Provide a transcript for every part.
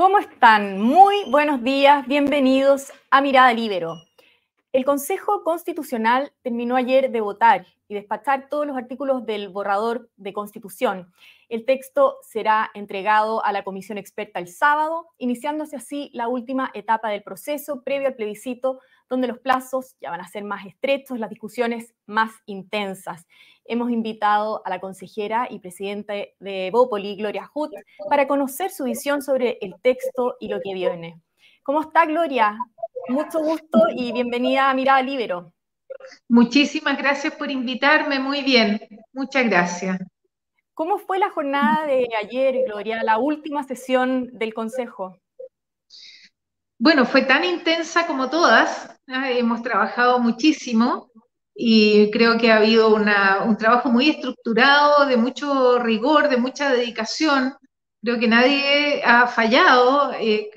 ¿Cómo están? Muy buenos días, bienvenidos a Mirada Libero. El Consejo Constitucional terminó ayer de votar y despachar todos los artículos del borrador de constitución. El texto será entregado a la comisión experta el sábado, iniciándose así la última etapa del proceso previo al plebiscito, donde los plazos ya van a ser más estrechos, las discusiones más intensas. Hemos invitado a la consejera y presidenta de Bópoli, Gloria Hutt, para conocer su visión sobre el texto y lo que viene. ¿Cómo está, Gloria? Mucho gusto y bienvenida a Mirada Libero. Muchísimas gracias por invitarme, muy bien, muchas gracias. ¿Cómo fue la jornada de ayer, Gloria, la última sesión del Consejo? Bueno, fue tan intensa como todas, hemos trabajado muchísimo y creo que ha habido un trabajo muy estructurado, de mucho rigor, de mucha dedicación creo que nadie ha fallado. Eh,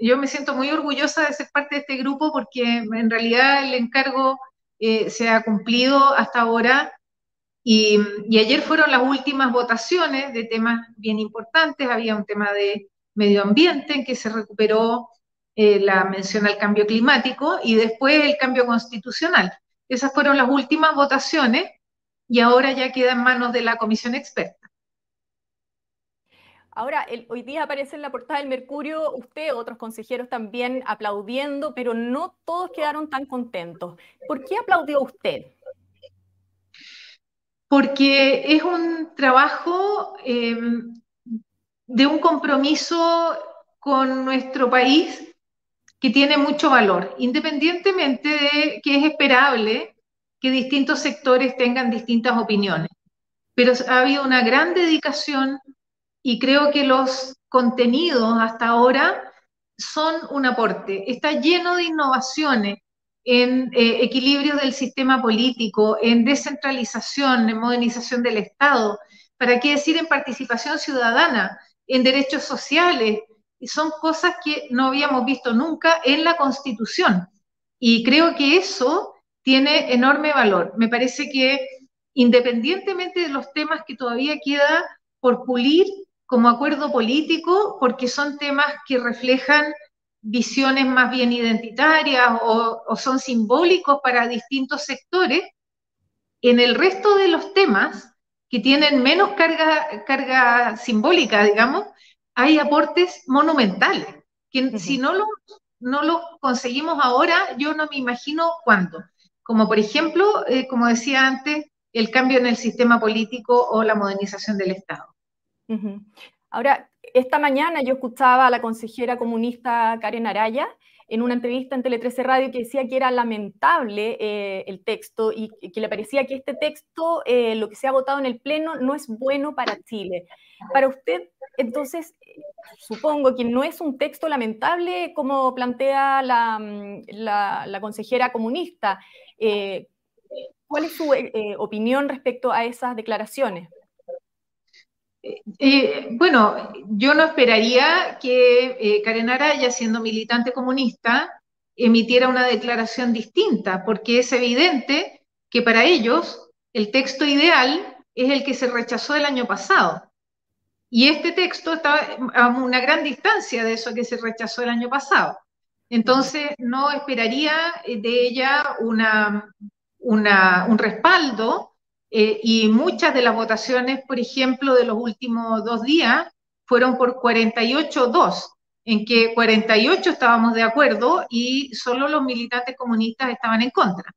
yo me siento muy orgullosa de ser parte de este grupo porque en realidad el encargo eh, se ha cumplido hasta ahora. Y, ayer fueron las últimas votaciones de temas bien importantes. Había un tema de medio ambiente en que se recuperó eh, la mención al cambio climático y después el cambio constitucional. Esas fueron las últimas votaciones y ahora ya queda en manos de la comisión experta. Ahora, hoy día aparece en la portada del Mercurio usted, otros consejeros también aplaudiendo, pero no todos quedaron tan contentos. ¿Por qué aplaudió usted? Porque es un trabajo em, de un compromiso con nuestro país que tiene mucho valor, independientemente de que es esperable que distintos sectores tengan distintas opiniones. Pero ha habido una gran dedicación, y creo que los contenidos hasta ahora son un aporte. Está lleno de innovaciones en eh, equilibrio del sistema político, en descentralización, en modernización del Estado, para qué decir en participación ciudadana, en derechos sociales. Son cosas que no habíamos visto nunca en la Constitución. Y creo que eso tiene enorme valor. Me parece que independientemente de los temas que todavía queda por pulir, como acuerdo político porque son temas que reflejan visiones más bien identitarias o, son simbólicos para distintos sectores. En el resto de los temas que tienen menos carga, carga simbólica, digamos, hay aportes monumentales, que si no los no lo conseguimos ahora, yo no me imagino cuándo. Como por ejemplo, eh, como decía antes, el cambio en el sistema político o la modernización del Estado. Ahora, esta mañana yo escuchaba a la consejera comunista Karen Araya en una entrevista en Tele 13 Radio que decía que era lamentable eh, el texto y que le parecía que este texto, eh, lo que se ha votado en el Pleno, no es bueno para Chile. Para usted, entonces, supongo que no es un texto lamentable como plantea la, mm, consejera comunista. Eh, ¿Cuál es su opinión respecto a esas declaraciones? Eh, bueno, yo no esperaría que eh, Karen Araya, siendo militante comunista, emitiera una declaración distinta, porque es evidente que para ellos el texto ideal es el que se rechazó el año pasado. Y este texto está a una gran distancia de eso que se rechazó el año pasado. Entonces, no esperaría de ella un respaldo eh, y muchas de las votaciones, por ejemplo, de los últimos dos días, fueron por 48-2, en que 48 estábamos de acuerdo y solo los militantes comunistas estaban en contra.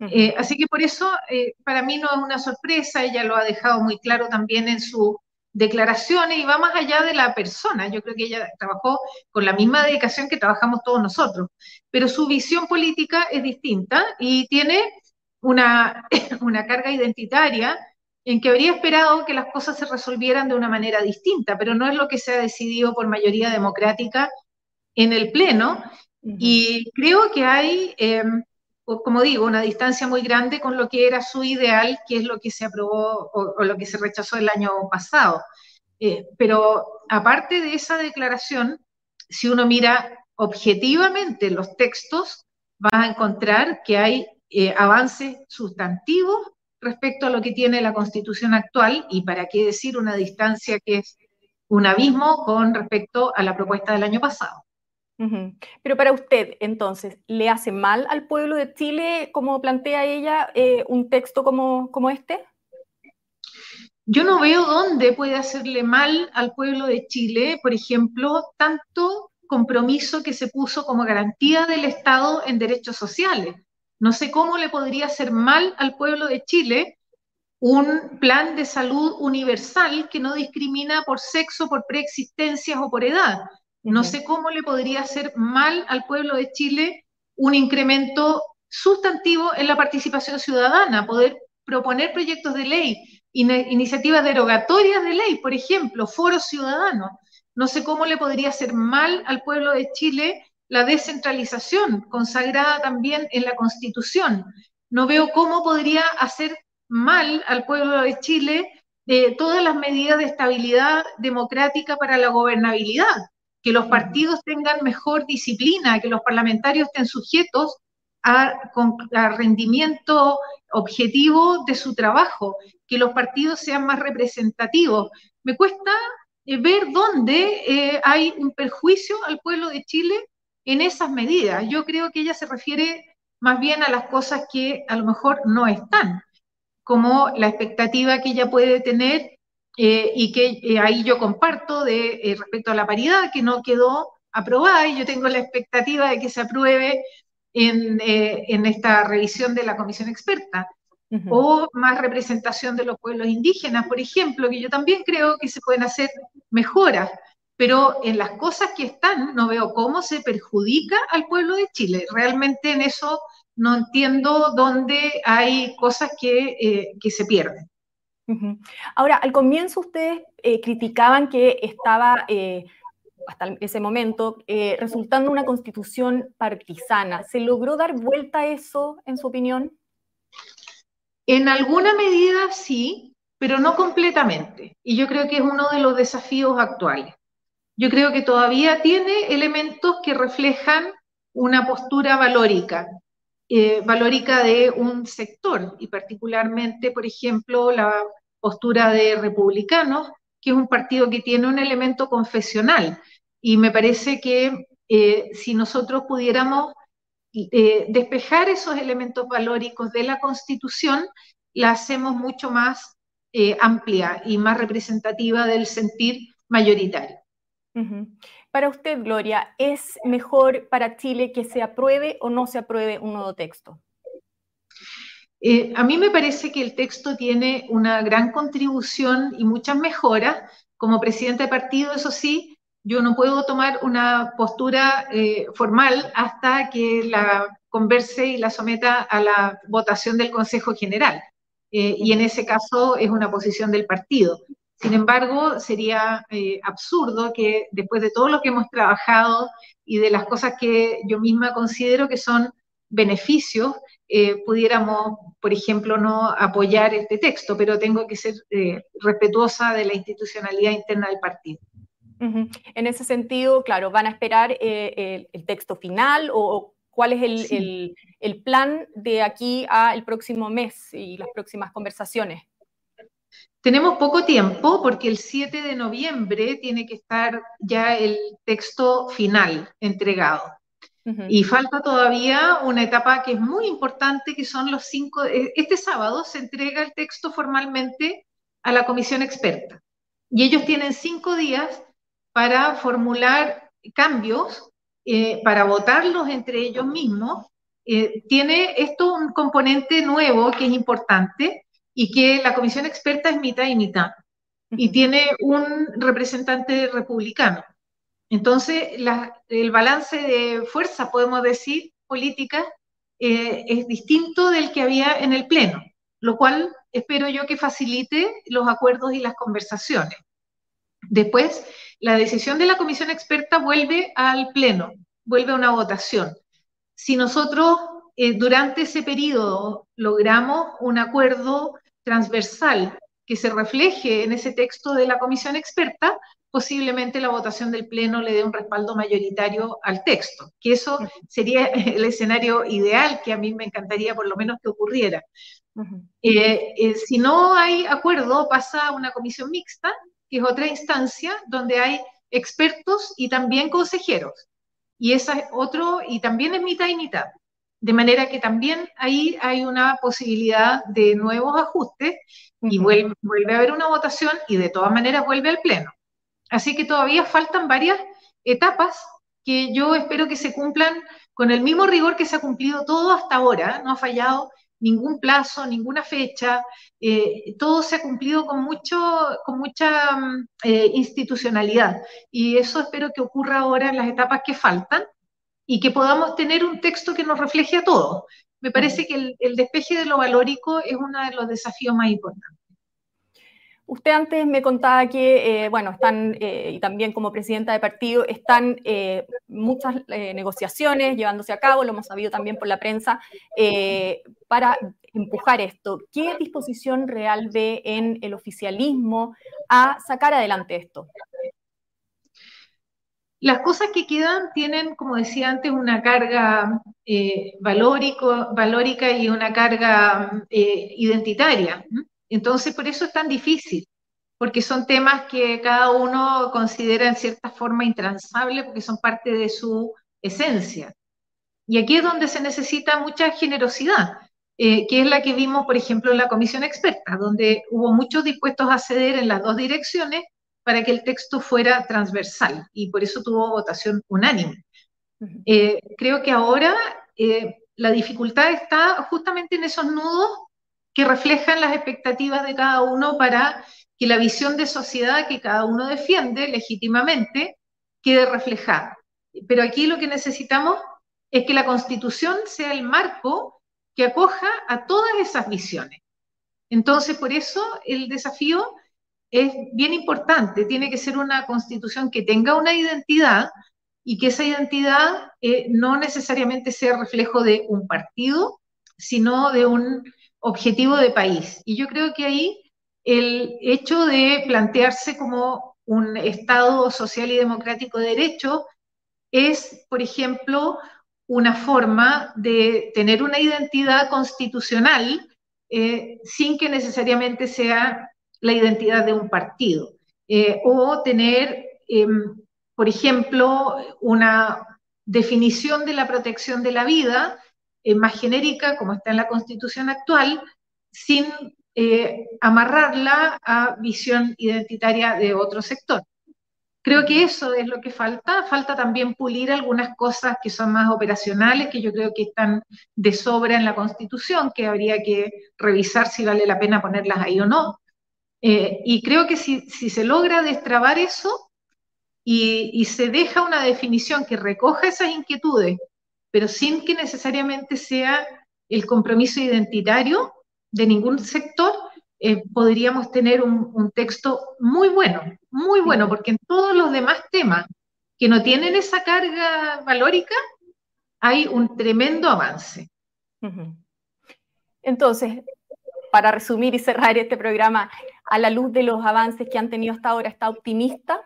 Eh, así que por eso, eh, para mí no es una sorpresa, ella lo ha dejado muy claro también en sus declaraciones y va más allá de la persona. Yo creo que ella trabajó con la misma dedicación que trabajamos todos nosotros, pero su visión política es distinta y tiene una, una carga identitaria en que habría esperado que las cosas se resolvieran de una manera distinta, pero no es lo que se ha decidido por mayoría democrática en el Pleno. Y creo que hay, em, como digo, una distancia muy grande con lo que era su ideal, que es lo que se aprobó o, lo que se rechazó el año pasado. Eh, pero aparte de esa declaración, si uno mira objetivamente los textos, va a encontrar que hay eh, avances sustantivos respecto a lo que tiene la constitución actual y para qué decir una distancia que es un abismo con respecto a la propuesta del año pasado. Pero para usted, entonces, ¿le hace mal al pueblo de Chile, como plantea ella, eh, un texto como, como este? Yo no veo dónde puede hacerle mal al pueblo de Chile, por ejemplo, tanto compromiso que se puso como garantía del Estado en derechos sociales. No sé cómo le podría hacer mal al pueblo de Chile un plan de salud universal que no discrimina por sexo, por preexistencias o por edad. No sé cómo le podría hacer mal al pueblo de Chile un incremento sustantivo en la participación ciudadana, poder proponer proyectos de ley, iniciativas derogatorias de ley, por ejemplo, foros ciudadanos. No sé cómo le podría hacer mal al pueblo de Chile la descentralización, consagrada también en la Constitución. No veo cómo podría hacer mal al pueblo de Chile eh, todas las medidas de estabilidad democrática para la gobernabilidad que los partidos tengan mejor disciplina, que los parlamentarios estén sujetos a, rendimiento objetivo de su trabajo, que los partidos sean más representativos. Me cuesta eh, ver dónde eh, hay un perjuicio al pueblo de Chile en esas medidas. Yo creo que ella se refiere más bien a las cosas que a lo mejor no están, como la expectativa que ella puede tener eh, y que eh, ahí yo comparto de eh, respecto a la paridad, que no quedó aprobada y yo tengo la expectativa de que se apruebe en, en esta revisión de la comisión experta. O más representación de los pueblos indígenas, por ejemplo, que yo también creo que se pueden hacer mejoras, pero en las cosas que están no veo cómo se perjudica al pueblo de Chile. Realmente en eso no entiendo dónde hay cosas que, que se pierden. Ahora, al comienzo ustedes eh, criticaban que estaba, eh, hasta ese momento, eh, resultando una constitución partisana. ¿Se logró dar vuelta a eso, en su opinión? En alguna medida sí, pero no completamente. Y yo creo que es uno de los desafíos actuales. Yo creo que todavía tiene elementos que reflejan una postura valórica, valórica de un sector, y particularmente, por ejemplo, la postura de republicanos, que es un partido que tiene un elemento confesional. Y me parece que eh, si nosotros pudiéramos eh, despejar esos elementos valóricos de la Constitución, la hacemos mucho más eh, amplia y más representativa del sentir mayoritario. Para usted, Gloria, ¿es mejor para Chile que se apruebe o no se apruebe un nuevo texto? Eh, a mí me parece que el texto tiene una gran contribución y muchas mejoras. Como presidente de partido, eso sí, yo no puedo tomar una postura eh, formal hasta que la converse y la someta a la votación del Consejo General. Eh, y en ese caso es una posición del partido. Sin embargo, sería absurdo que después de todo lo que hemos trabajado y de las cosas que yo misma considero que son beneficios, eh, pudiéramos, por ejemplo, no apoyar este texto, pero tengo que ser eh, respetuosa de la institucionalidad interna del partido. En ese sentido, claro, ¿van a esperar eh, el, texto final o cuál es el, el, plan de aquí al próximo mes y las próximas conversaciones? Tenemos poco tiempo porque el 7 de noviembre tiene que estar ya el texto final entregado. Y falta todavía una etapa que es muy importante, que son los cinco... Eh, este sábado se entrega el texto formalmente a la comisión experta. Y ellos tienen cinco días para formular cambios, eh, para votarlos entre ellos mismos. Eh, tiene esto un componente nuevo que es importante y que la comisión experta es mitad y mitad. Y tiene un representante republicano. Entonces, el balance de fuerza, podemos decir, política, eh, es distinto del que había en el Pleno, lo cual espero yo que facilite los acuerdos y las conversaciones. Después, la decisión de la comisión experta vuelve al Pleno, vuelve a una votación. Si nosotros eh, durante ese periodo logramos un acuerdo transversal que se refleje en ese texto de la comisión experta, posiblemente la votación del Pleno le dé un respaldo mayoritario al texto, que eso sería el escenario ideal que a mí me encantaría por lo menos que ocurriera. Eh, eh, si no hay acuerdo, pasa a una comisión mixta que es otra instancia donde hay expertos y también consejeros. Y esa es otro, y también es mitad y mitad. De manera que también ahí hay una posibilidad de nuevos ajustes y vuelve, vuelve a haber una votación y de todas maneras vuelve al Pleno. Así que todavía faltan varias etapas que yo espero que se cumplan con el mismo rigor que se ha cumplido todo hasta ahora, no ha fallado ningún plazo, ninguna fecha, eh, todo se ha cumplido con, mucho, con mucha mm, eh, institucionalidad. Y eso espero que ocurra ahora en las etapas que faltan y que podamos tener un texto que nos refleje a todos. Me parece que el, el despeje de lo valórico es uno de los desafíos más importantes. Usted antes me contaba que, eh, bueno, están, eh, y también como presidenta de partido, están eh, muchas negociaciones llevándose a cabo, lo hemos sabido también por la prensa, para empujar esto. ¿Qué disposición real ve en el oficialismo a sacar adelante esto? Las cosas que quedan tienen, como decía antes, una carga valórico, valórica y una carga identitaria. Entonces, por eso es tan difícil, porque son temas que cada uno considera en cierta forma intransables porque son parte de su esencia. Y aquí es donde se necesita mucha generosidad, eh, que es la que vimos, por ejemplo, en la comisión experta, donde hubo muchos dispuestos a ceder en las dos direcciones para que el texto fuera transversal y por eso tuvo votación unánime. Eh, creo que ahora eh, la dificultad está justamente en esos nudos que reflejan las expectativas de cada uno para que la visión de sociedad que cada uno defiende legítimamente quede reflejada. Pero aquí lo que necesitamos es que la constitución sea el marco que acoja a todas esas visiones. Entonces, por eso el desafío es bien importante. Tiene que ser una constitución que tenga una identidad y que esa identidad eh, no necesariamente sea reflejo de un partido, sino de un objetivo de país. Y yo creo que ahí el hecho de plantearse como un Estado social y democrático de derecho es, por ejemplo, una forma de tener una identidad constitucional eh, sin que necesariamente sea la identidad de un partido. Eh, o tener, em, por ejemplo, una definición de la protección de la vida eh, más genérica, como está en la constitución actual, sin eh, amarrarla a visión identitaria de otro sector. Creo que eso es lo que falta. Falta también pulir algunas cosas que son más operacionales, que yo creo que están de sobra en la Constitución, que habría que revisar si vale la pena ponerlas ahí o no. Eh, y creo que si, se logra destrabar eso y, y, se deja una definición que recoja esas inquietudes pero sin que necesariamente sea el compromiso identitario de ningún sector, eh, podríamos tener un, texto muy bueno, muy bueno, porque en todos los demás temas que no tienen esa carga valórica, hay un tremendo avance. Entonces, para resumir y cerrar este programa, a la luz de los avances que han tenido hasta ahora, ¿está optimista?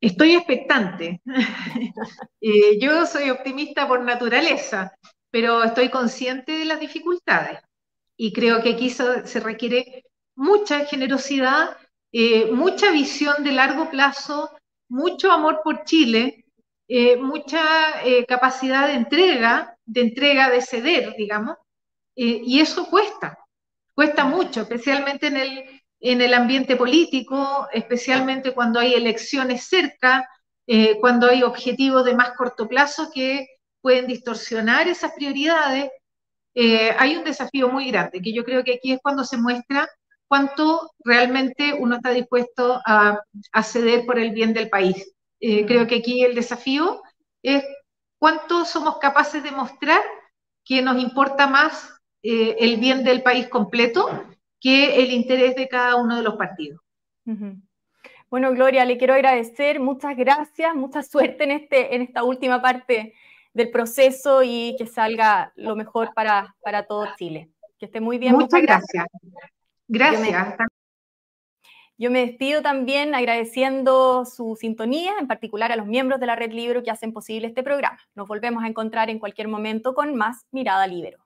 Estoy expectante. Eh, yo soy optimista por naturaleza, pero estoy consciente de las dificultades y creo que aquí se, requiere mucha generosidad, eh, mucha visión de largo plazo, mucho amor por Chile, eh, mucha capacidad de entrega, de entrega, de ceder, digamos, y eso cuesta, cuesta mucho, especialmente en el, en el ambiente político, especialmente cuando hay elecciones cerca, eh, cuando hay objetivos de más corto plazo que pueden distorsionar esas prioridades, eh, hay un desafío muy grande, que yo creo que aquí es cuando se muestra cuánto realmente uno está dispuesto a, ceder por el bien del país. Eh, creo que aquí el desafío es cuánto somos capaces de mostrar que nos importa más el bien del país completo que el interés de cada uno de los partidos. Bueno, Gloria, le quiero agradecer, muchas gracias, mucha suerte en, este, en esta última parte del proceso y que salga lo mejor para, para todo Chile. Que esté muy bien. Muchas, gracias. Gracias. Yo me, despido también agradeciendo su sintonía, en particular a los miembros de la Red Libro que hacen posible este programa. Nos volvemos a encontrar en cualquier momento con más Mirada Libero.